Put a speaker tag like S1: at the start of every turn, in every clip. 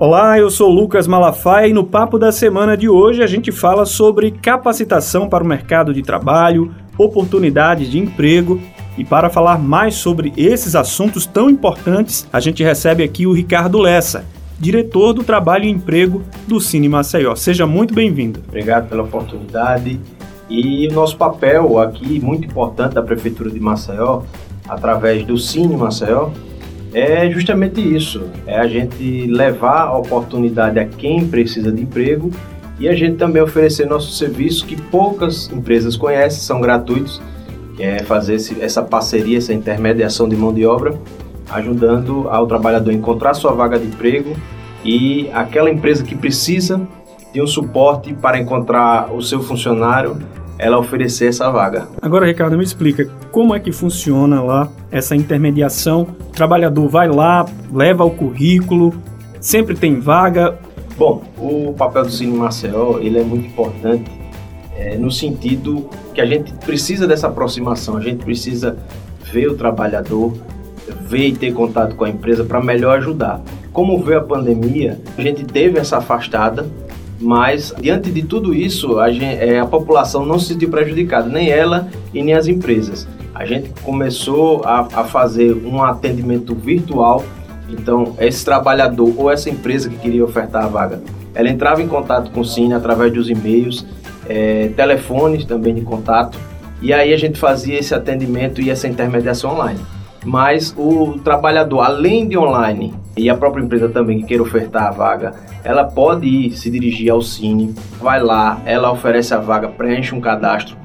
S1: Olá, eu sou Lucas Malafaia e no Papo da Semana de hoje a gente fala sobre capacitação para o mercado de trabalho, oportunidades de emprego e para falar mais sobre esses assuntos tão importantes, a gente recebe aqui o Ricardo Lessa, diretor do Trabalho e Emprego do Cine Maceió. Seja muito bem-vindo.
S2: Obrigado pela oportunidade. E o nosso papel aqui, muito importante da Prefeitura de Maceió, através do Cine Maceió, é justamente isso: é a gente levar a oportunidade a quem precisa de emprego e a gente também oferecer nosso serviço que poucas empresas conhecem, são gratuitos, é fazer esse, essa parceria, essa intermediação de mão de obra, ajudando ao trabalhador a encontrar sua vaga de emprego e aquela empresa que precisa de um suporte para encontrar o seu funcionário ela oferecer essa vaga.
S1: Agora, Ricardo, me explica como é que funciona lá essa intermediação. O trabalhador vai lá, leva o currículo, sempre tem vaga.
S2: Bom, o papel do Cine Maceió ele é muito importante é, no sentido que a gente precisa dessa aproximação, a gente precisa ver o trabalhador, ver e ter contato com a empresa para melhor ajudar. Como veio a pandemia, a gente teve essa afastada mas, diante de tudo isso, a, gente, é, a população não se sentiu prejudicada, nem ela e nem as empresas. A gente começou a, a fazer um atendimento virtual. Então, esse trabalhador ou essa empresa que queria ofertar a vaga, ela entrava em contato com o Cine através dos e-mails, é, telefones também de contato, e aí a gente fazia esse atendimento e essa intermediação online mas o trabalhador, além de online, e a própria empresa também que queira ofertar a vaga, ela pode ir se dirigir ao Cine, vai lá, ela oferece a vaga, preenche um cadastro,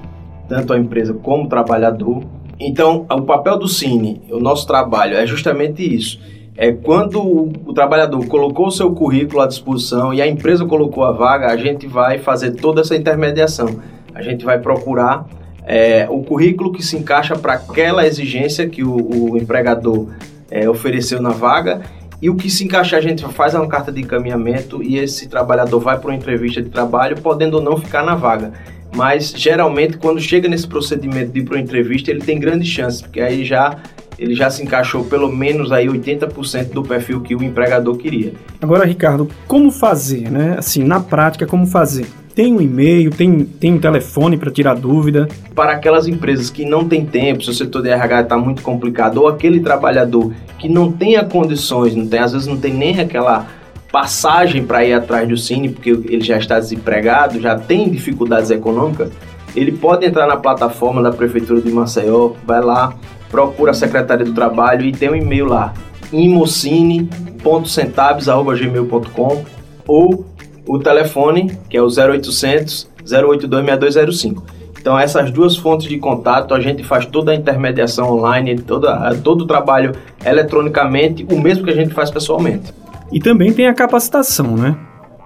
S2: tanto a empresa como o trabalhador. Então, o papel do Cine, o nosso trabalho é justamente isso. É quando o, o trabalhador colocou o seu currículo à disposição e a empresa colocou a vaga, a gente vai fazer toda essa intermediação. A gente vai procurar é, o currículo que se encaixa para aquela exigência que o, o empregador é, ofereceu na vaga e o que se encaixa a gente faz uma carta de encaminhamento e esse trabalhador vai para uma entrevista de trabalho, podendo ou não ficar na vaga. Mas geralmente quando chega nesse procedimento de ir para uma entrevista, ele tem grandes chances, porque aí já ele já se encaixou pelo menos aí 80% do perfil que o empregador queria.
S1: Agora, Ricardo, como fazer, né? Assim, na prática, como fazer? tem um e-mail, tem, tem um telefone para tirar dúvida.
S2: Para aquelas empresas que não têm tempo, se o setor de RH está muito complicado, ou aquele trabalhador que não tenha condições, não tem, às vezes não tem nem aquela passagem para ir atrás do Cine, porque ele já está desempregado, já tem dificuldades econômicas, ele pode entrar na plataforma da Prefeitura de Maceió, vai lá, procura a Secretaria do Trabalho e tem um e-mail lá, imocine.centabes.gmail.com ou o telefone, que é o 0800 082 6205. Então, essas duas fontes de contato, a gente faz toda a intermediação online, toda, todo o trabalho eletronicamente, o mesmo que a gente faz pessoalmente.
S1: E também tem a capacitação, né?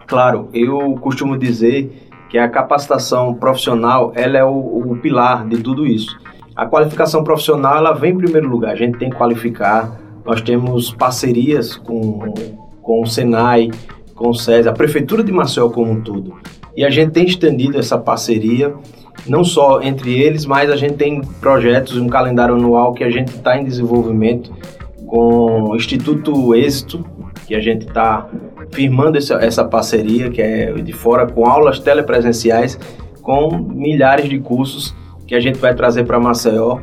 S2: Claro, eu costumo dizer que a capacitação profissional ela é o, o pilar de tudo isso. A qualificação profissional ela vem em primeiro lugar, a gente tem que qualificar, nós temos parcerias com, com o Senai, com o SESI, a Prefeitura de Maceió como um todo. E a gente tem estendido essa parceria, não só entre eles, mas a gente tem projetos, um calendário anual que a gente está em desenvolvimento com o Instituto Êxito, que a gente está firmando essa, essa parceria, que é de fora, com aulas telepresenciais, com milhares de cursos que a gente vai trazer para Maceió.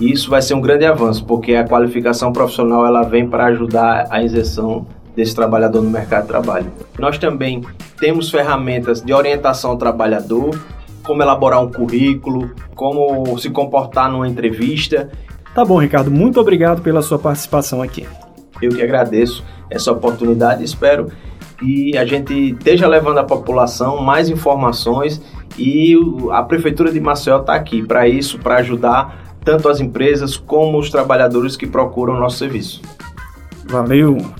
S2: E isso vai ser um grande avanço, porque a qualificação profissional ela vem para ajudar a inserção desse trabalhador no mercado de trabalho. Nós também temos ferramentas de orientação ao trabalhador, como elaborar um currículo, como se comportar numa entrevista.
S1: Tá bom, Ricardo, muito obrigado pela sua participação aqui.
S2: Eu que agradeço essa oportunidade, espero que a gente esteja levando à população mais informações e a Prefeitura de Maceió está aqui para isso, para ajudar tanto as empresas como os trabalhadores que procuram o nosso serviço.
S1: Valeu!